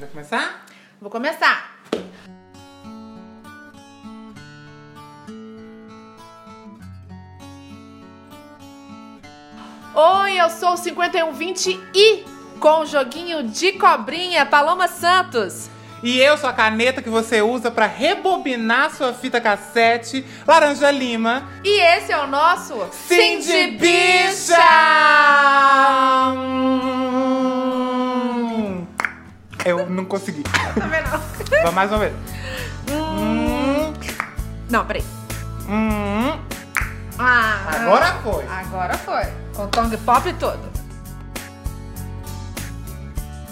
Vai começar? Vou começar. Oi, eu sou o 5120 e com o joguinho de cobrinha Paloma Santos. E eu sou a caneta que você usa pra rebobinar sua fita cassete Laranja Lima. E esse é o nosso Sim de Bicha! Hum. Eu não consegui. Também não. Vamos mais uma vez. Hum. Não, peraí. Hum. Ah, Agora foi. Agora foi. Com tongue pop tudo.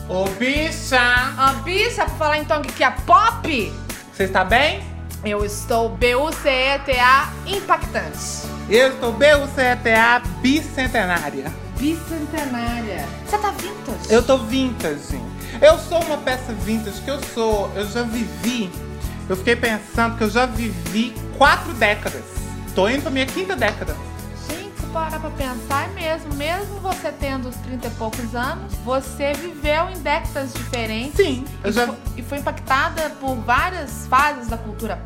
Ô, bicha! A bicha, pra falar em tongue que é pop, Você está bem? eu estou B-U-C-E-T-A impactante. Eu estou B-U-C-E-T-A bicentenária. Bicentenária. Você tá vintage? Eu tô vintage. Eu sou uma peça vintage que eu sou. Eu já vivi. Eu fiquei pensando que eu já vivi quatro décadas. Tô indo pra minha quinta década. Gente, se parar pra pensar, é mesmo. Mesmo você tendo os 30 e poucos anos, você viveu em décadas diferentes. Sim, eu E, já. foi, e foi impactada por várias fases da cultura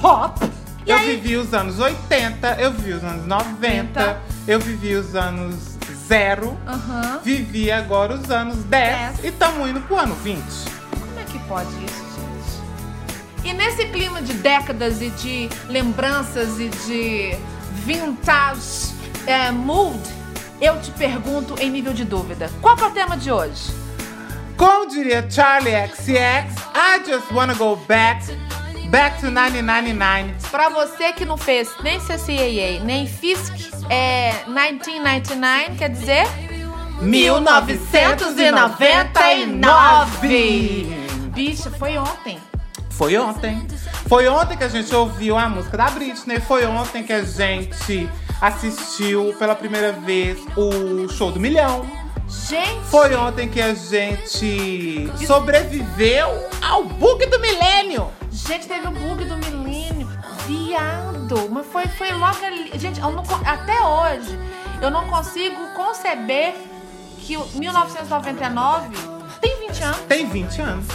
pop. E eu aí, vivi os anos 80, eu vivi os anos 90, eu vivi os anos 0, Aham. vivi agora os anos 10 Dez. e estamos indo pro ano 20. Como é que pode isso, gente? E nesse clima de décadas e de lembranças e de vintage é, mood, eu te pergunto em nível de dúvida: qual é o tema de hoje? Como diria Charlie XCX, I just wanna go back, back to 1999. Pra você que não fez nem CCAA nem FISC, é 1999 quer dizer 1999. Bicha, foi ontem. Foi ontem. Foi ontem que a gente ouviu a música da Britney. Foi ontem que a gente assistiu pela primeira vez o show do milhão. Gente, Foi ontem que a gente sobreviveu ao bug do milênio. Gente, teve o bug do milênio. Viado. Mas foi, foi logo ali. Gente, não até hoje, eu não consigo conceber que o 1999 tem 20 anos. Tem 20 anos.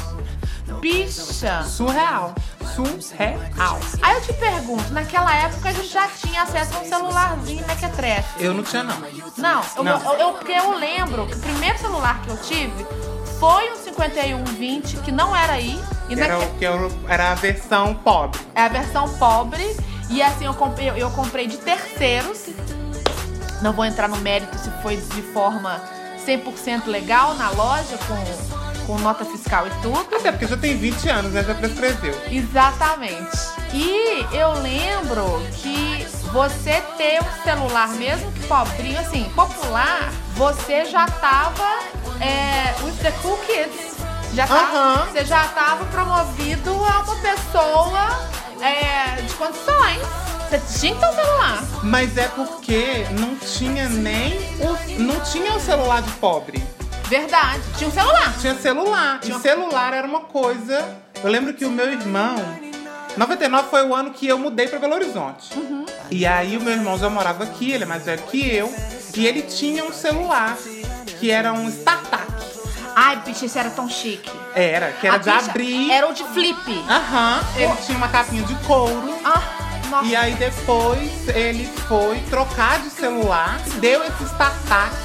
Bicha. Surreal. Surreal. Aí eu te pergunto, naquela época a gente já tinha acesso a um celularzinho mequetrefe. Eu não tinha, não. Não, eu, Não. eu- eu- porque eu lembro que o primeiro celular que eu tive foi um 5120, que não era aí. E Era, naque- o que eu- era a versão pobre. É a versão pobre. E assim, eu comprei, eu, eu comprei de terceiros. Não vou entrar no mérito se foi de forma 100% legal na loja, com, com nota fiscal e tudo. Até porque já tem 20 anos, né? Já prescreveu. Exatamente. E eu lembro que você ter um celular, mesmo que pobrinho, assim, popular, você já tava é, with the cool kids. Já tava. Você já tava promovido a uma pessoa é, de condições. Você tinha que ter um celular. Mas é porque não tinha nem o. Não tinha o celular de pobre. Verdade. Tinha um celular. Tinha celular. Tinha- E celular era uma coisa. Eu lembro que o meu irmão. 99 foi o ano que eu mudei pra Belo Horizonte. Uhum. E aí o meu irmão já morava aqui, ele é mais velho que eu. E ele tinha um celular que era um startup. Ai, bicho, esse era tão chique. Era, que era A de abrir. Era o de flip. Aham. Ele tinha uma capinha de couro. Ah, nossa. E aí depois ele foi trocar de celular, deu esse startup.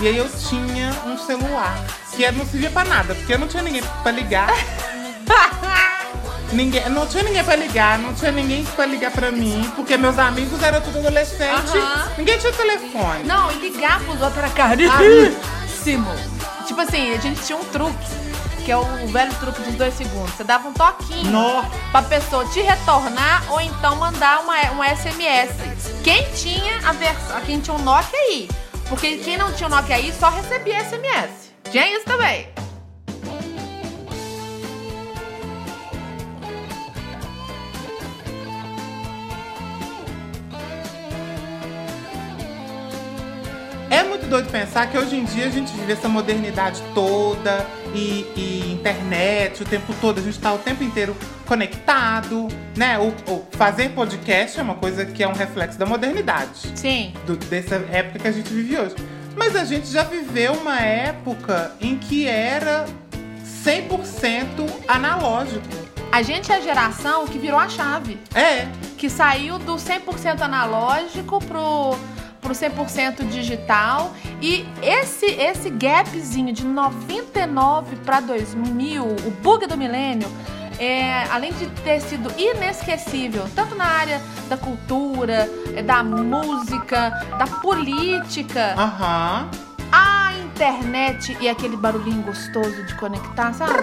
E aí eu tinha um celular. Que não servia pra nada, porque eu não tinha ninguém pra ligar. Ninguém, não tinha ninguém pra ligar, não tinha ninguém pra ligar pra mim, porque meus amigos eram tudo adolescente. Aham. Ninguém tinha telefone. Não, e ligar pros outros era caríssimo. Tipo assim, a gente tinha um truque, que é o velho truque dos dois segundos. Você dava um toquinho Nó. pra pessoa te retornar ou então mandar uma, um SMS. Quem tinha a versão, quem tinha um Nokia aí. Porque quem não tinha um Nokia aí só recebia SMS. Tinha isso também. Doido pensar que hoje em dia a gente vive essa modernidade toda e, e internet o tempo todo, a gente tá o tempo inteiro conectado, né? O, o fazer podcast é uma coisa que é um reflexo da modernidade, Sim. do- dessa época que a gente vive hoje. Mas a gente já viveu uma época em que era 100% analógico. A gente é a geração que virou a chave. É. Que saiu do 100% analógico pro, pro 100% digital. E esse, esse gapzinho de 99 para 2000, o bug do milênio, é, além de ter sido inesquecível, tanto na área da cultura, é, da música, da política, Aham. a internet e aquele barulhinho gostoso de conectar, sabe?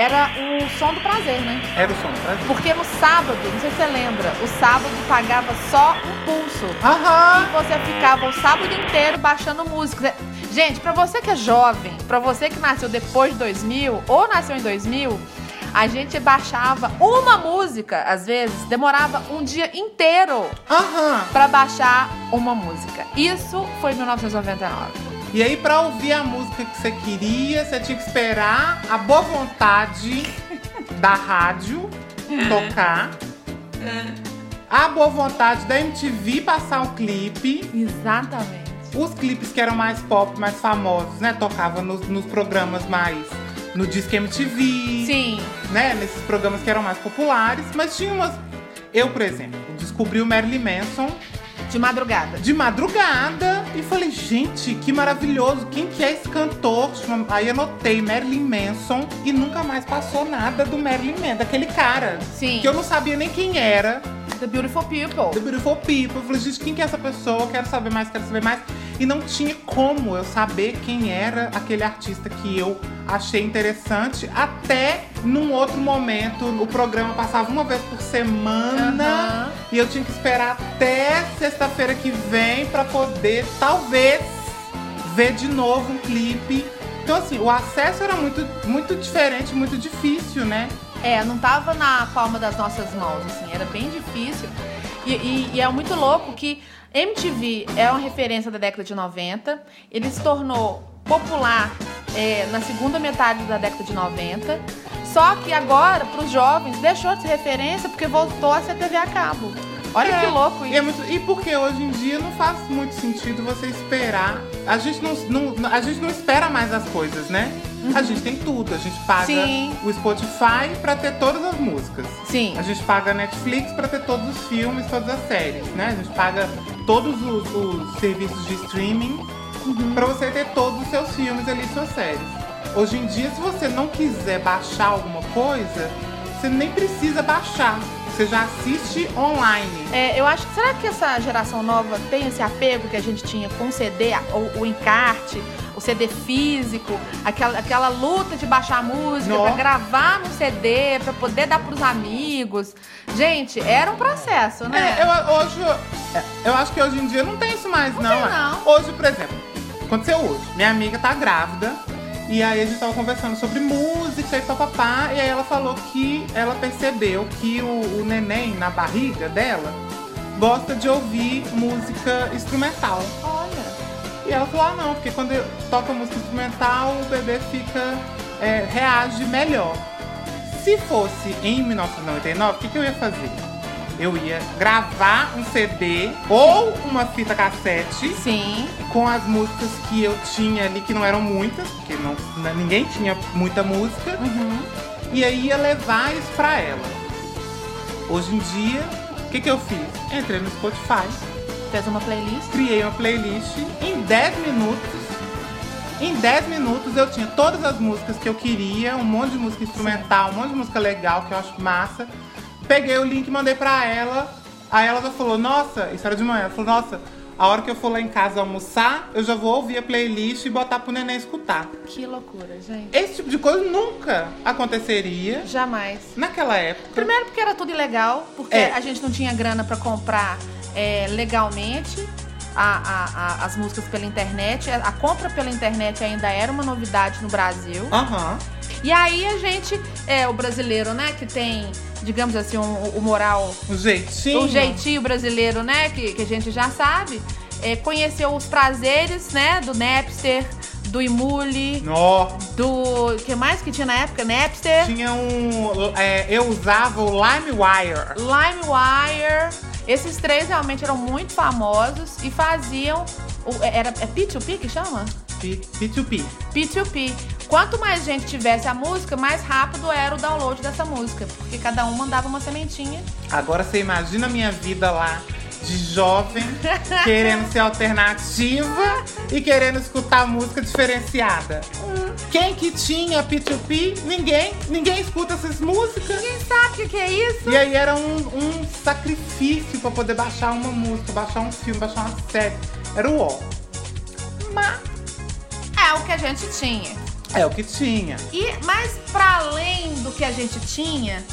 Era o som do prazer, né? Era o som do Brasil. Porque no sábado, não sei se você lembra, o sábado pagava só um pulso. E Aham. você ficava o sábado inteiro baixando música. Gente, pra você que é jovem, pra você que nasceu depois de 2000 ou nasceu em 2000, a gente baixava uma música, às vezes, demorava um dia inteiro Aham. pra baixar uma música. Isso foi 1999. E aí, pra ouvir a música que você queria, você tinha que esperar a boa vontade da rádio tocar. A boa vontade da MTV passar um clipe. Exatamente. Os clipes que eram mais pop, mais famosos, né? Tocava nos, nos programas mais. No Disque MTV. Sim. né, nesses programas que eram mais populares, mas tinha umas. Eu, por exemplo, descobri o Marilyn Manson De madrugada. de madrugada e falei, gente, que maravilhoso, quem que é esse cantor? Aí anotei Marilyn Manson e nunca mais passou nada do Marilyn Manson, daquele cara. Sim. Que eu não sabia nem quem era, The Beautiful People. The Beautiful People. Eu falei, gente, quem que é essa pessoa? Quero saber mais, quero saber mais. E não tinha como eu saber quem era aquele artista que eu achei interessante, até num outro momento. O programa passava uma vez por semana Aham. e eu tinha que esperar até sexta-feira que vem pra poder, talvez, ver de novo um clipe. Então, assim, o acesso era muito, muito diferente, muito difícil, né? É, não tava na palma das nossas mãos, assim, era bem difícil. E, e- e é muito louco que MTV é uma referência da década de 90, ele se tornou popular é, na segunda metade da década de 90, só que agora, para os jovens, deixou de ser referência porque voltou a ser TV a cabo. Olha É, que louco E, é isso. muito- e porque hoje em dia não faz muito sentido você esperar. A gente não, não- a gente não espera mais as coisas, né? A gente tem tudo. A gente paga Sim. o Spotify pra ter todas as músicas. Sim. A gente paga a Netflix pra ter todos os filmes, todas as séries, né? A gente paga todos os, os serviços de streaming pra você ter todos os seus filmes ali, suas séries. Hoje em dia, se você não quiser baixar alguma coisa, você nem precisa baixar. Você já assiste online. É, eu acho que será que essa geração nova tem esse apego que a gente tinha com o CD, a- o, o encarte, o CD físico, aquela, aquela luta de baixar música Nó. pra gravar no CD, pra poder dar pros amigos. Gente, era um processo, né? É, eu, hoje, eu- eu acho que hoje em dia não tem isso mais, não. tem, é. não. Hoje, por exemplo, aconteceu hoje. Minha amiga tá grávida. E aí a gente tava conversando sobre música e papapá. E aí ela falou que ela percebeu que o, o neném na barriga dela gosta de ouvir música instrumental. Olha. E ela falou, ah não, porque quando toca música instrumental, o bebê fica. é, reage melhor. Se fosse em 1999, o que, que eu ia fazer? Eu ia gravar um CD ou uma fita cassete Sim. com as músicas que eu tinha ali, que não eram muitas, porque não, n- ninguém tinha muita música, Uhum. e aí ia levar isso pra ela. Hoje em dia, o que, que eu fiz? Entrei no Spotify, Fez uma playlist. criei uma playlist em 10 minutos. Em 10 minutos eu tinha todas as músicas que eu queria, um monte de música instrumental, um monte de música legal que eu acho massa. Peguei o link e mandei pra ela. Aí ela já falou: Nossa, isso era de manhã. Ela falou: Nossa, a hora que eu for lá em casa almoçar, eu já vou ouvir a playlist e botar pro neném escutar. Que loucura, gente. Esse tipo de coisa nunca aconteceria Jamais. naquela época. Primeiro porque era tudo ilegal, porque É. a gente não tinha grana pra comprar é, legalmente a- a- a- as músicas pela internet. A compra pela internet ainda era uma novidade no Brasil. Aham. E aí a gente, é o brasileiro, né, que tem, digamos assim, um- o moral, O jeitinho. o jeitinho brasileiro, né, que, que a gente já sabe, é, conheceu os prazeres, né, do Napster, do Imule, Nó. do. que mais que tinha na época? Napster. Tinha um. é, eu usava o LimeWire. LimeWire. Esses três realmente eram muito famosos e faziam. o- Era, é P2P que chama? P- P2P. P2P. Quanto mais gente tivesse a música, mais rápido era o download dessa música. Porque cada um mandava uma sementinha. Agora você imagina a minha vida lá de jovem, querendo ser alternativa e querendo escutar música diferenciada. Quem que tinha P2P? Ninguém. Ninguém escuta essas músicas. Quem sabe o que, é isso? E aí era um, um sacrifício pra poder baixar uma música, baixar um filme, baixar uma série. Era o ó. Mas É o que a gente tinha. É o que tinha. E, mas para além do que a gente tinha,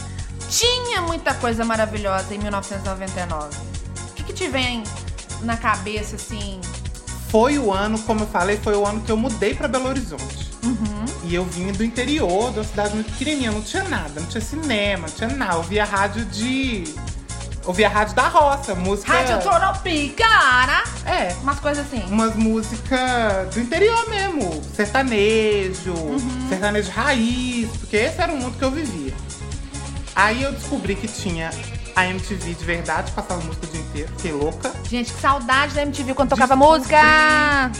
tinha muita coisa maravilhosa em 1999. O que, que te vem na cabeça, assim? Foi o ano, como eu falei, foi o ano que eu mudei pra Belo Horizonte. Uhum. E eu vim do interior, de uma cidade muito pequenininha, não tinha nada, não tinha cinema, não tinha nada. Eu ouvia rádio de. Ouvia rádio da roça, música. Rádio Tropicana. É, Umas coisas assim. umas músicas do interior mesmo. Sertanejo, Uhum. sertanejo raiz, porque esse era o mundo que eu vivia. Aí eu descobri que tinha a MTV de verdade, passava música o dia inteiro, fiquei louca. Gente, que saudade da MTV quando tocava Descobri. música.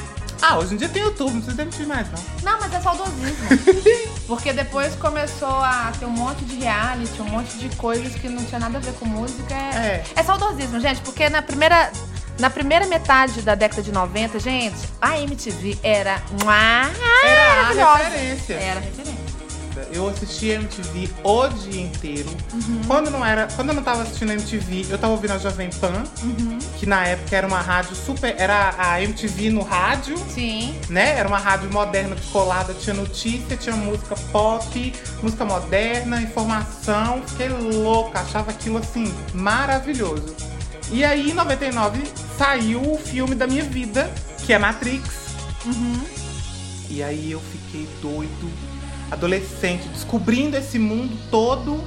Ah, hoje em dia tem YouTube, não precisa de MTV mais, não. Não, mas é saudosismo. Porque depois começou a ter um monte de reality, um monte de coisas que não tinha nada a ver com música. É, É. é saudosismo, gente, porque na primeira, na primeira metade da década de 90, gente, a MTV era uma Era a referência. Era referência. Eu assistia MTV o dia inteiro. Uhum. Quando não era, quando eu não tava assistindo MTV, eu tava ouvindo a Jovem Pan, Uhum. que na época era uma rádio super, era a MTV no rádio, Sim. né? Era uma rádio moderna colada, tinha notícia, tinha música pop, música moderna, informação. Fiquei louca, achava aquilo assim maravilhoso. E aí em 99 saiu o filme da minha vida, que é Matrix. Uhum. E aí eu fiquei doido, adolescente, descobrindo esse mundo todo.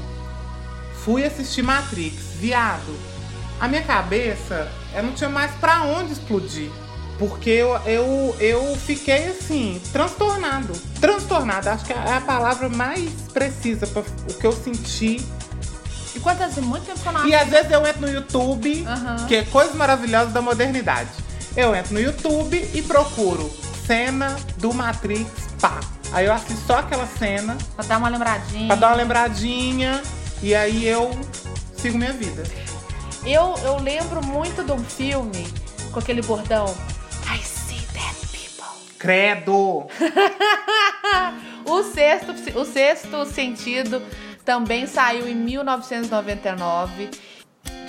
Fui assistir Matrix, viado. A minha cabeça, eu não tinha mais pra onde explodir. Porque eu, eu, eu fiquei assim, transtornado. Transtornado, acho que é a palavra mais precisa para o que eu senti. E quantas muito tempo que eu não E às vezes eu entro no YouTube, Aham. que é coisas maravilhosas da modernidade. Eu entro no YouTube e procuro cena do Matrix, pá. Aí eu assisto só aquela cena Pra dar uma lembradinha. pra dar uma lembradinha e aí eu sigo minha vida. Eu, eu lembro muito de um filme com aquele bordão. I see dead people. Credo! O sexto, o sexto sentido também saiu em 1999.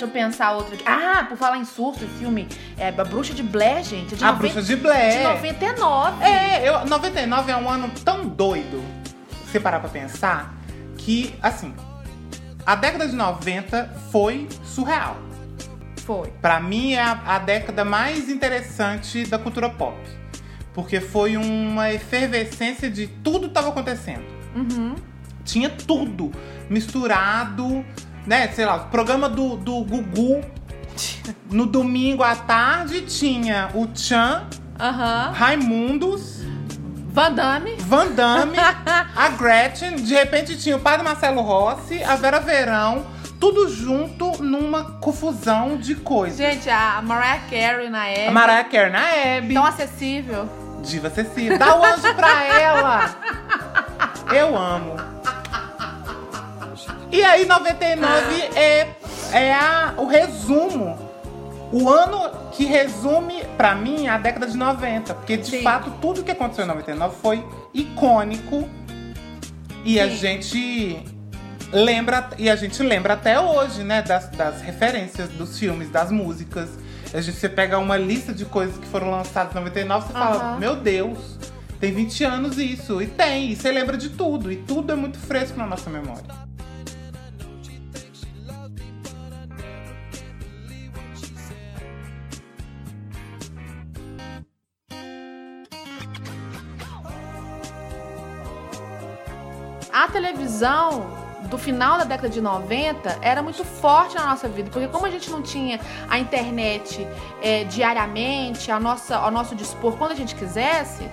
Deixa eu pensar outro aqui. Ah, por falar em surto, filme é A Bruxa de Blair, gente. é De A noven- Bruxa de Blair. De 99. É, eu, 99 é um ano tão doido, se você parar pra pensar, que, assim, a década de 90 foi surreal. Foi. Pra mim é a, a década mais interessante da cultura pop. Porque foi uma efervescência de tudo tava acontecendo. Uhum. Tinha tudo misturado, né? Sei lá, o programa do, do Gugu. No domingo à tarde tinha o Chan, Aham. Raimundos, Van Damme. Van Damme, a Gretchen, de repente tinha o Padre Marcelo Rossi, a Vera Verão, tudo junto numa confusão de coisas. Gente, a Mariah Carey na A época. Mariah Carey na Hebe, Tão acessível. Diva Cecília, dá o anjo pra ela. Eu amo. E aí, 99 é, é a, o resumo. O ano que resume, pra mim, a década de 90. Porque, de Sim. fato, tudo que aconteceu em 99 foi icônico. E a Sim. gente lembra, e a gente lembra até hoje, né? Das, das referências dos filmes, das músicas. A gente você pega uma lista de coisas que foram lançadas em 99, você fala, Aham. meu Deus, tem 20 anos isso. E tem, e você lembra de tudo. E tudo é muito fresco na nossa memória. Televisão do final da década de 90 era muito forte na nossa vida, porque como a gente não tinha a internet é, diariamente, a nossa, ao nosso dispor quando a gente quisesse,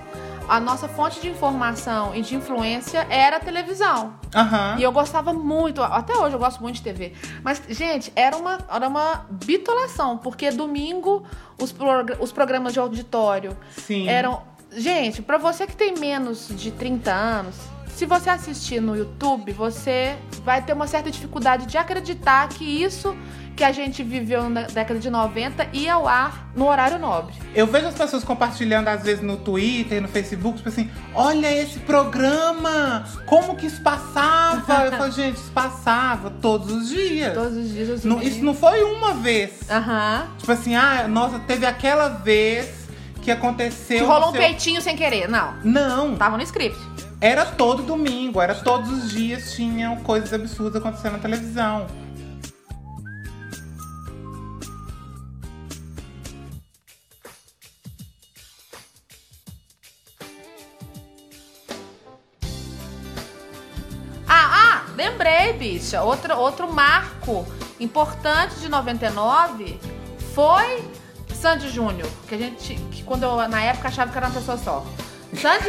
a nossa fonte de informação e de influência era a televisão. Aham. E eu gostava muito, até hoje eu gosto muito de TV. Mas, gente, era uma, era uma bitolação, porque domingo os, progr- os programas de auditório Sim. eram. Gente, pra você que tem menos de 30 anos, se você assistir no YouTube, você vai ter uma certa dificuldade de acreditar que isso que a gente viveu na década de 90 ia ao ar no horário nobre. Eu vejo as pessoas compartilhando, às vezes, no Twitter, no Facebook, tipo assim, olha esse programa! Como que isso passava? Eu falo, gente, isso passava todos os dias. Todos os dias. os Não- dias. isso não foi uma vez. Aham. Tipo assim, ah, nossa, teve aquela vez que aconteceu. Que rolou um sei- peitinho sem querer. Não. Não, Tava no script. Era todo domingo, era todos os dias tinham coisas absurdas acontecendo na televisão. Ah, ah, lembrei, bicha. Outro, outro marco importante de 99 foi Sandy Júnior. Que a gente. Que quando eu, na época, achava que era uma pessoa só. Sandy,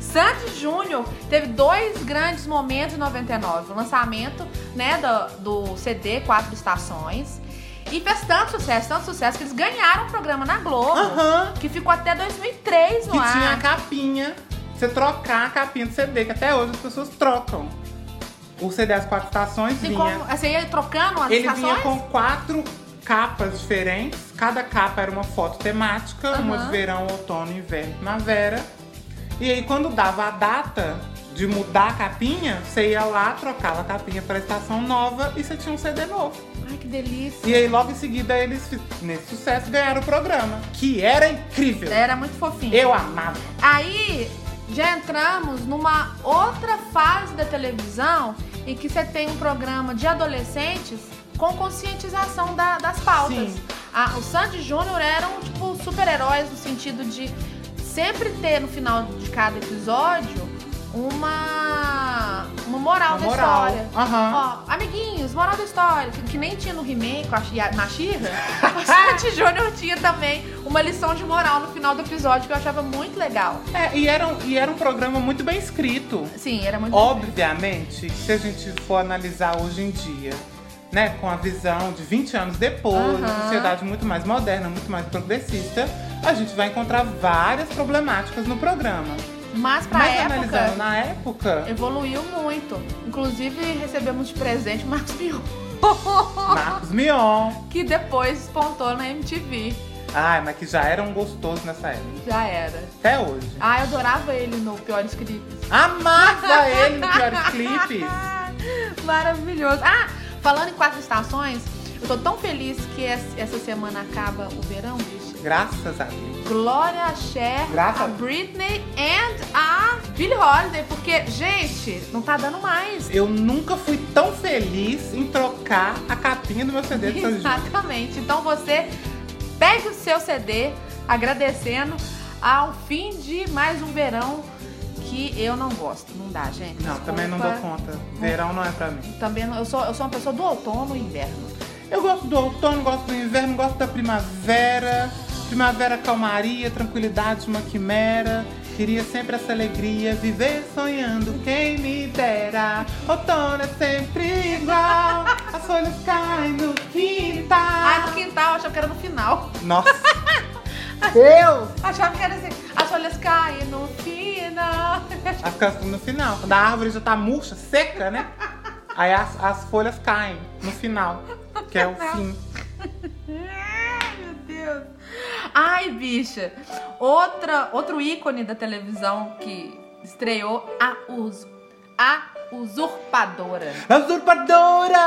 Sandy Júnior teve dois grandes momentos em 99. O lançamento né, do, do CD Quatro Estações. E fez tanto sucesso, tanto sucesso, que eles ganharam um programa na Globo. Aham. Que ficou até 2003 no Que ar. tinha a capinha. Você trocar a capinha do CD, que até hoje as pessoas trocam. O CD As Quatro Estações Tem vinha. como, você ia trocando as Ele estações? vinha com quatro capas diferentes. Cada capa era uma foto temática, uma Aham. de verão, outono, inverno, primavera. E aí, quando dava a data de mudar a capinha, você ia lá, trocava a capinha para estação nova e você tinha um CD novo. Ai, que delícia. E aí, logo em seguida, eles, nesse sucesso, ganharam o programa, que era incrível. Era muito fofinho. Eu amava. Aí já entramos numa outra fase da televisão em que você tem um programa de adolescentes com conscientização da- das pautas. Ah, o Sandy Júnior eram tipo super-heróis no sentido de sempre ter no final de cada episódio uma uma moral Uma da moral. história. Aham. Ó, amiguinhos, moral da história, que, que nem tinha no He-Man com a na Xirra, o Sandy Júnior tinha também uma lição de moral no final do episódio que eu achava muito legal. É, e era, um- e era um programa muito bem escrito. Sim, era muito Obviamente, se a gente for analisar hoje em dia, né, com a visão de 20 anos depois, uma Aham. sociedade muito mais moderna, muito mais progressista, a gente vai encontrar várias problemáticas no programa. Mas pra Mas época, analisando na época, evoluiu muito. Inclusive, recebemos de presente Marcos Mion, Marcos Mion. que depois despontou na MTV. Ai, mas que já era um gostoso nessa época. Já era. Até hoje. Ah, eu adorava ele no Piores Clipes. Amava ele no Piores Clipes. Maravilhoso. Ah, falando em quatro estações, eu tô tão feliz que es- essa semana acaba o verão, bicho. Graças a Deus. Glória a Cher, Graças a. Britney and a Billie Holiday, porque, gente, não tá dando mais. Eu nunca fui tão feliz em trocar a capinha do meu CD de São. Exatamente. Então você pegue o seu CD agradecendo ao fim de mais um verão eu não gosto. Não dá, gente. Não, Desculpa. também não dou conta. Verão não é pra mim. Também não- eu sou, eu sou uma pessoa do outono e inverno. Eu gosto do outono, gosto do inverno, gosto da primavera. Primavera, calmaria, tranquilidade, uma quimera. Queria sempre essa alegria, viver sonhando, quem me dera. Outono é sempre igual, as folhas caem no quintal. Ah, no quintal, eu achava que era no final. Nossa! Deus! Achava que era assim, as folhas caem no final. As canções no final, quando a árvore já tá murcha, seca, né? Aí as, as folhas caem no final, que é o fim. Ai, meu Deus. Ai, bicha. Outra, outro ícone da televisão que estreou, a, us, a Usurpadora. A usurpadora,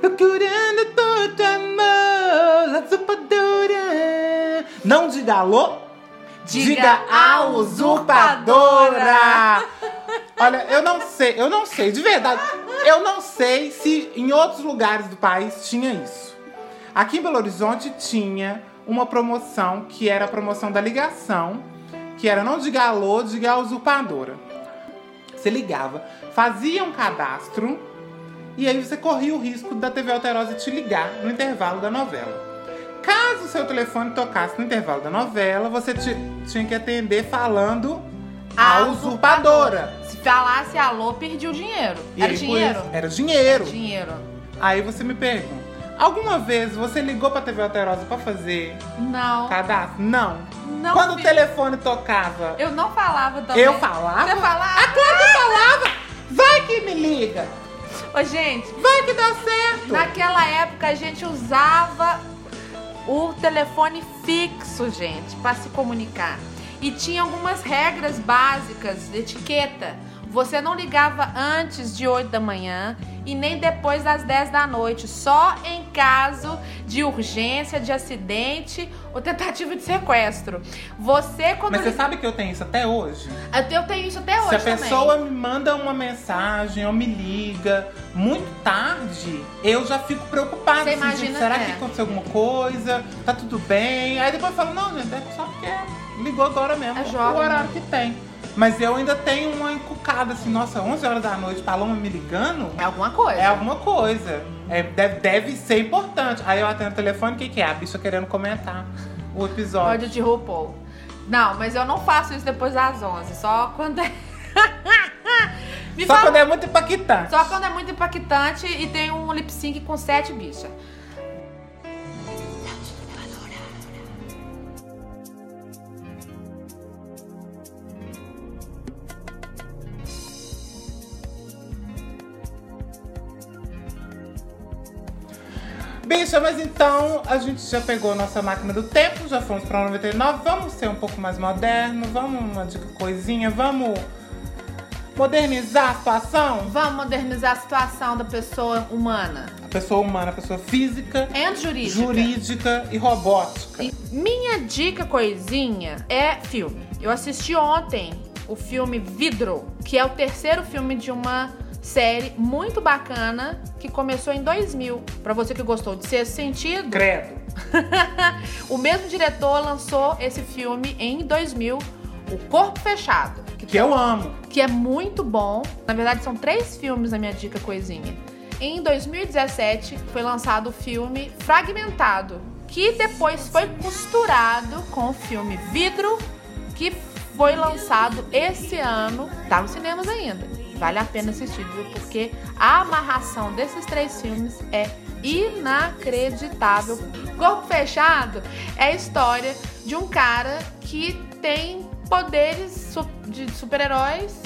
procurando todo amor, a usurpadora. Não diga alô, Diga a usurpadora. Olha, eu não sei, eu não sei, de verdade, eu não sei se em outros lugares do país tinha isso. Aqui em Belo Horizonte tinha uma promoção que era a promoção da ligação, que era não diga alô, diga a usurpadora. Você ligava, fazia um cadastro e aí você corria o risco da TV Alterosa te ligar no intervalo da novela. Caso seu telefone tocasse no intervalo da novela, você ti- tinha que atender falando A usurpadora. Se falasse alô, perdi o dinheiro. E Era aí, dinheiro? Era dinheiro. Dinheiro. Aí você me pergunta, alguma vez você ligou pra TV Alterosa pra fazer Não. cadastro? Não. Não Quando o telefone tocava, Eu não falava também. eu falava? Você falava? Ah, claro que eu falava! Vai que me liga! Ô, gente, Vai que dá certo! naquela época a gente usava o telefone fixo, gente, pra se comunicar. E tinha algumas regras básicas de etiqueta. Você não ligava antes de 8 da manhã e nem depois das 10 da noite, só em caso de urgência, de acidente ou tentativa de sequestro. Você quando Mas você sabe que eu tenho isso até hoje? Eu tenho isso até hoje Se a também. pessoa me manda uma mensagem ou me liga muito tarde, eu já fico preocupada. Você assim, imagina, será é. que aconteceu alguma coisa? Tá tudo bem? Aí depois eu falo, não, gente, é só porque ligou agora mesmo. É o jovem, horário que tem. Mas eu ainda tenho uma encucada assim, nossa, 11 horas da noite, Paloma me ligando? É alguma coisa. É alguma coisa. É, deve, deve ser importante. Aí eu atendo o telefone, o que, que é? A bicha querendo comentar o episódio. Ódio de RuPaul. Não, mas eu não faço isso depois das 11. Só quando é. Me Só fala- quando é muito impactante. Só quando é muito impactante e tem um lip sync com sete bichas. Bicha, mas então a gente já pegou nossa máquina do tempo, já fomos pra 99, vamos ser um pouco mais moderno, vamos uma dica coisinha, vamos modernizar a situação? Vamos modernizar a situação da pessoa humana. A pessoa humana, a pessoa física, E jurídica. jurídica e robótica. E minha dica coisinha é filme. Eu assisti ontem o filme Vidro, que é o terceiro filme de uma série muito bacana que começou em 2000. Pra você que gostou de Sexto Sentido, Credo. o mesmo diretor lançou esse filme em 2000, O Corpo Fechado, que, Que eu amo. que é muito bom. Na verdade, são três filmes na minha dica coisinha. Em 2017 foi lançado o filme Fragmentado, que depois foi costurado com o filme Vidro, que foi lançado esse ano. Tá nos cinemas ainda. Vale a pena assistir, viu? Porque a amarração desses três filmes é inacreditável. Corpo Fechado é a história de um cara que tem poderes de super-heróis,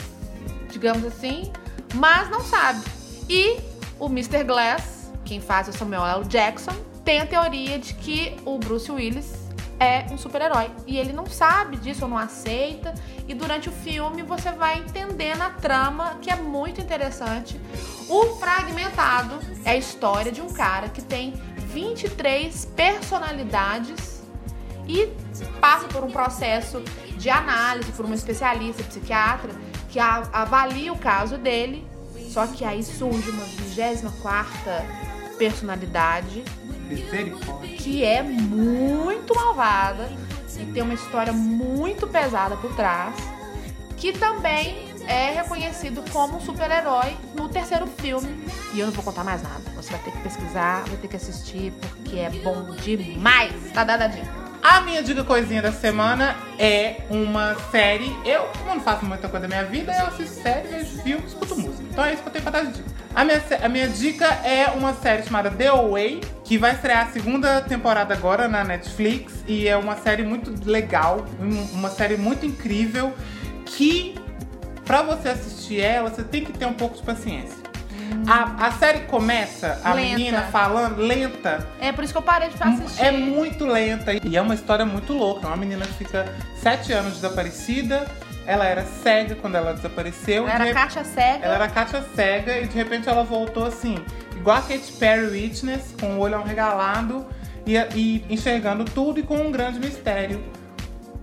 digamos assim, mas não sabe. E o Mr. Glass, quem faz o Samuel L. Jackson, tem a teoria de que o Bruce Willis é um super-herói. E ele não sabe disso ou não aceita. E durante o filme você vai entendendo a trama, que é muito interessante. O Fragmentado é a história de um cara que tem 23 personalidades e passa por um processo de análise por uma especialista psiquiatra que avalia o caso dele. Só que aí surge uma 24 personalidade Misericórdia. que é muito malvada e tem uma história muito pesada por trás, que também é reconhecido como um super-herói no terceiro filme. E eu não vou contar mais nada. Você vai ter que pesquisar, vai ter que assistir, porque é bom demais. Tá dada a dica. A minha dica coisinha da semana é uma série. Eu, como não faço muita coisa da minha vida, eu assisto série, vejo filme, escuto música. Então é isso que eu tenho pra dar de dica. A minha, a minha dica é uma série chamada The Away, que vai estrear a segunda temporada agora na Netflix. E é uma série muito legal, um- uma série muito incrível, que pra você assistir ela, você tem que ter um pouco de paciência. A, a série começa, a Lenta. menina falando lenta, É por isso que eu parei de assistir. é muito lenta e é uma história muito louca. É uma menina que fica sete anos desaparecida. Ela era cega quando ela desapareceu. Ela era De caixa cega. ela era Kátia cega e de repente ela voltou assim, igual a Katy Perry Witness, com o olho arregalado e, e enxergando tudo e com um grande mistério.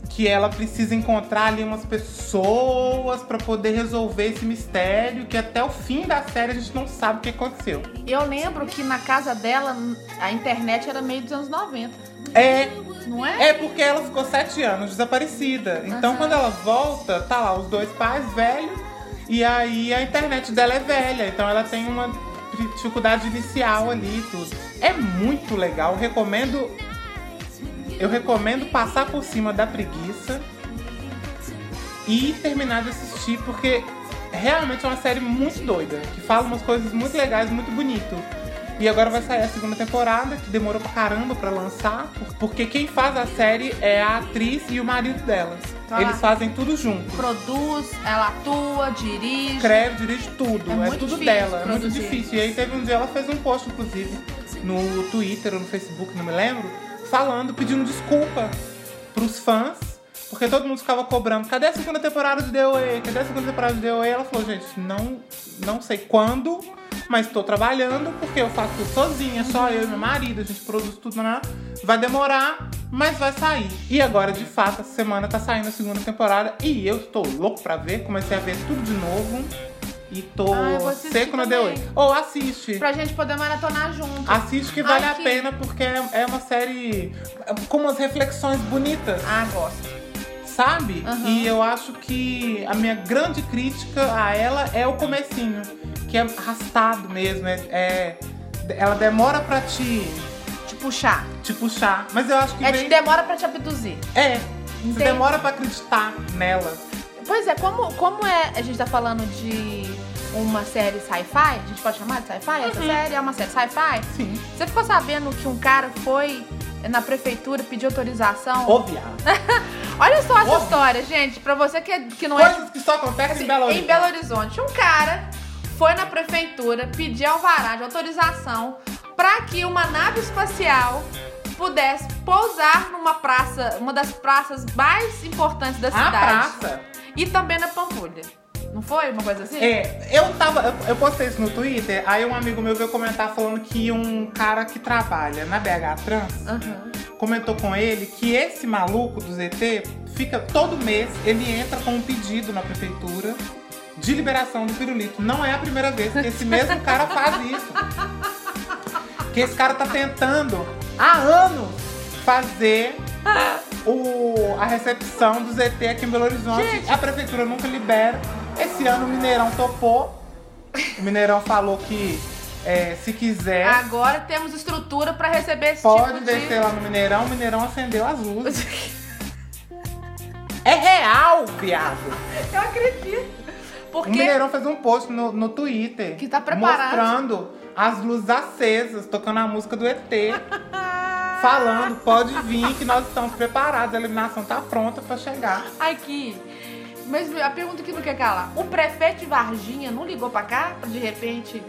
Que ela precisa encontrar ali umas pessoas pra poder resolver esse mistério, que até o fim da série a gente não sabe o que aconteceu. Eu lembro que na casa dela a internet era meio dos anos 90. É, Não é? É porque ela ficou sete anos desaparecida. Então, quando ela volta, tá lá os dois pais velhos. E aí a internet dela é velha. Então, ela tem uma dificuldade inicial ali e tudo. É muito legal. Recomendo eu recomendo passar por cima da preguiça e terminar de assistir, porque realmente é uma série muito doida, que fala umas coisas muito legais, muito bonito. E agora vai sair a segunda temporada, que demorou pra caramba pra lançar, porque quem faz a série é a atriz e o marido dela. Tá. Eles fazem tudo junto. Produz, ela atua, dirige. Escreve, dirige tudo. É É, tudo dela. É muito difícil. E aí teve um dia ela fez um post, inclusive, no Twitter ou no Facebook, não me lembro, falando, pedindo desculpa pros fãs. Porque todo mundo ficava cobrando, cadê a segunda temporada de The Way? Cadê a segunda temporada de The Way? Ela falou, gente, não, não sei quando, mas tô trabalhando, porque eu faço tudo sozinha, só eu e meu marido, a gente produz tudo, né? Vai demorar, mas vai sair. E agora, de fato, essa semana tá saindo a segunda temporada e eu estou louco pra ver, comecei a ver tudo de novo. E tô Ah, seco na The também. Way. Ou assiste. Pra gente poder maratonar junto. Assiste que vale a que- pena, porque é uma série com umas reflexões bonitas Ah, gosto. Sabe? Aham. E eu acho que a minha grande crítica a ela é o comecinho, que é arrastado mesmo, é, é- ela demora pra te, Te puxar. te puxar, mas eu acho que É, vem, demora pra te abduzir. é, você demora pra acreditar nela. Pois é, como, como é, a gente tá falando de uma série sci-fi, a gente pode chamar de sci-fi? Essa série é uma série sci-fi? Sim. Você ficou sabendo que um cara foi na prefeitura pedir autorização? Viado. Olha só essa Óbvio. história, gente, pra você que, que não é Coisas que só acontecem Assim, em Belo Horizonte. Em Belo Horizonte, um cara foi na prefeitura pedir alvará de autorização para que uma nave espacial pudesse pousar numa praça, uma das praças mais importantes da A cidade. praça. E também na Pampulha. Não foi uma coisa assim? É, eu tava. Eu, eu postei isso no Twitter, aí um amigo meu veio comentar falando que um cara que trabalha na BH Trans Aham. Comentou com ele que esse maluco do ZT fica todo mês, ele entra com um pedido na prefeitura de liberação do pirulito. Não é a primeira vez que esse mesmo cara faz isso. Que esse cara tá tentando há anos fazer o, a recepção do ZT aqui em Belo Horizonte. Gente. A prefeitura nunca libera. Esse ano o Mineirão topou. O Mineirão falou que é, se quiser. Agora temos estrutura para receber esse Pode tipo descer de... lá no Mineirão, o Mineirão acendeu as luzes. É real, viado. Eu acredito. O Porque Mineirão fez um post no, no Twitter Que tá preparado. mostrando as luzes acesas, tocando a música do ET. falando, pode vir que nós estamos preparados, a eliminação tá pronta pra chegar. Aqui. Mas a pergunta que não quer calar. O prefeito de Varginha não ligou pra cá de repente.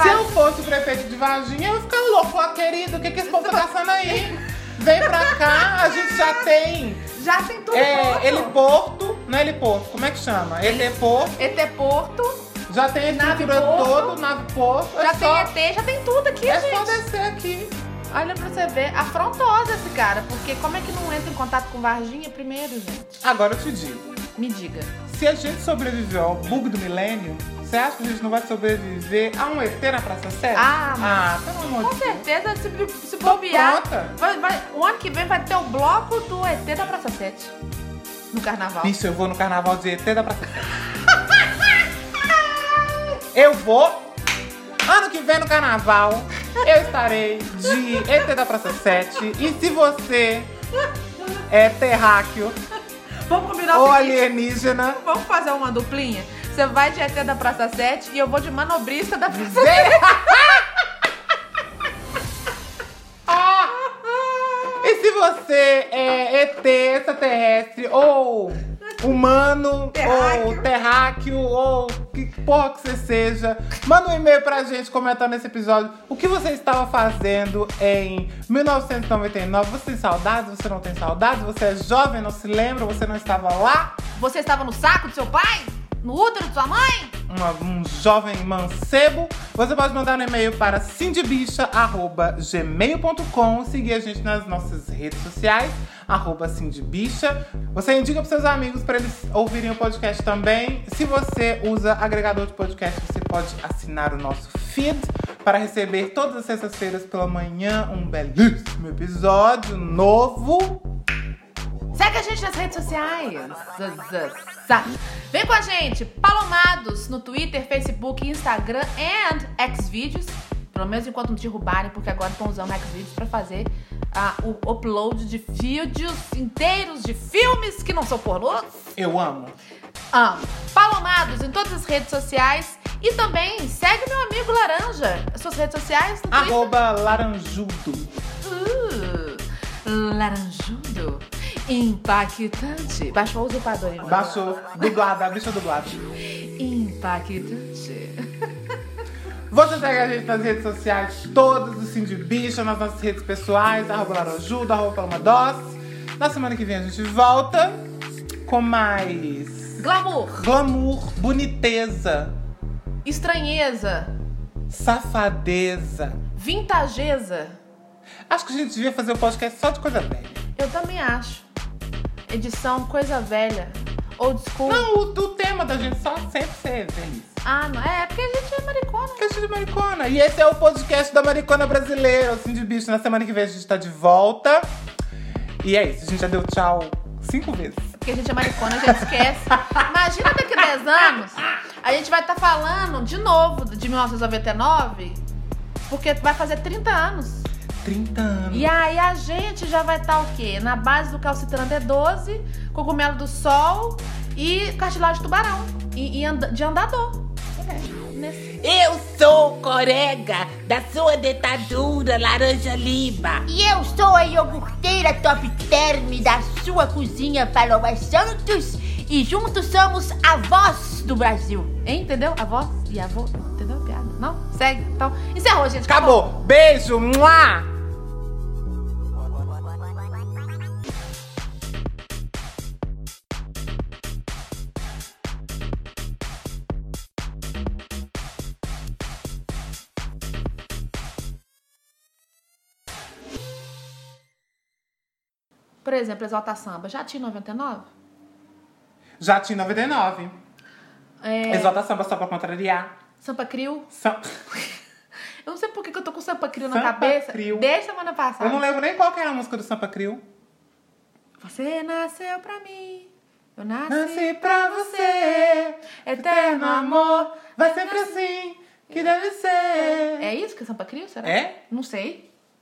Se eu fosse o prefeito de Varginha, eu ia ficar louco, ó, querido, o que, que esse povo tá passando aí? Vem pra cá, a gente já tem Já tem tudo é, pronto. heliporto, não é heliporto, como é que chama? Heliporto, ET Porto, já tem a estrutura toda, nave porto, é já só, tem ET, já tem tudo aqui, é gente. só descer aqui. Olha pra você ver, afrontosa esse cara, porque como é que não entra em contato com Varginha primeiro, gente? Agora eu te digo, Me diga. se a gente sobreviveu ao bug do milênio, você acha que a gente não vai sobreviver a um ET na Praça 7? Ah, ah pelo amor Com de Deus. certeza, se, se bobear, pronta. vai, vai- o ano que vem vai ter o bloco do ET da Praça 7. No carnaval. Bicho, eu vou no carnaval de ET da Praça 7. eu vou. Ano que vem no carnaval, eu estarei de ET da Praça 7. E se você é terráqueo Vamos combinar ou o seguinte. alienígena, Vamos fazer uma duplinha? Você vai de ET da Praça 7 e eu vou de manobrista da Praça 7. vem. Ah! E se você é ET, extraterrestre, ou humano, Terráqueo. ou terráqueo, ou que porra que você seja, manda um e-mail pra gente comentando nesse episódio o que você estava fazendo em 1999. Você tem saudades? Você não tem saudades? Você é jovem, não se lembra? Você não estava lá? Você estava no saco do seu pai? No útero de sua mãe? uma- um jovem mancebo, você pode mandar um e-mail para cindybicha.gmail.com, seguir a gente nas nossas redes sociais, arroba. Você indica para seus amigos para eles ouvirem o podcast também. Se você usa agregador de podcast, você pode assinar o nosso feed para receber todas as sextas-feiras pela manhã um belíssimo episódio novo. Segue a gente nas redes sociais. Vem com a gente, Palomados, no Twitter, Facebook, Instagram and Xvideos. Pelo menos enquanto não derrubarem, porque agora estão usando Xvideos pra fazer ah, o upload de vídeos inteiros de filmes que não são pornôs. Eu amo. Amo. Palomados em todas as redes sociais. E também segue meu amigo Laranja. As suas redes sociais. Arroba laranjudo. Uh, laranjudo. Impactante. Baixou o usurpador, hein? Baixou. Dublada, a bicha dublada. Impactante. Você segue a gente nas redes sociais todas, do Sim de Bicha, nas nossas redes pessoais, arroba laranjudo, arroba palma doce. Na semana que vem a gente volta com mais Glamour. glamour, boniteza, Estranheza. safadeza. Vintageza. Acho que a gente devia fazer o podcast só de coisa velha. Eu também acho. Edição coisa velha. Old school. Não, o, o tema da gente só sempre ser feliz. Ah, não. É, porque a gente é maricona. Podcast de maricona. E esse é o podcast da maricona brasileira, o Sim de Bicho. Na semana que vem a gente tá de volta. E é isso, a gente já deu tchau cinco vezes. Porque a gente é maricona, a gente esquece. Imagina daqui a 10 anos, a gente vai estar falando de novo de 1999, porque vai fazer 30 anos. 30 anos. E aí a gente já vai estar o quê? Na base do calcitrano D12, cogumelo do sol e cartilagem de tubarão. E, e anda- de andador. É, nesse- Eu sou corega da sua ditadura laranja lima. E eu sou a iogurteira top term da sua cozinha Paloma Santos e juntos somos a voz do Brasil. Hein? Entendeu? A voz e a avó. Entendeu a piada? Não? Segue. Então, encerrou, gente. Acabou. Beijo. Mua! Por exemplo, Exalta Samba. Já tinha em 99? Já tinha 99. É, Exalta samba só pra contrariar. Sampa Crio. Sam- Eu não sei por que eu tô com Sampa Crio na Sampa cabeça. Crio. Desde semana passada. Eu não lembro nem qual que era a música do Sampa Crio. Você nasceu pra mim. Eu nasci, Nasci pra você, eterno amor, vai sempre assim que deve ser. É isso que é Sampa Crio, será? É? Não sei.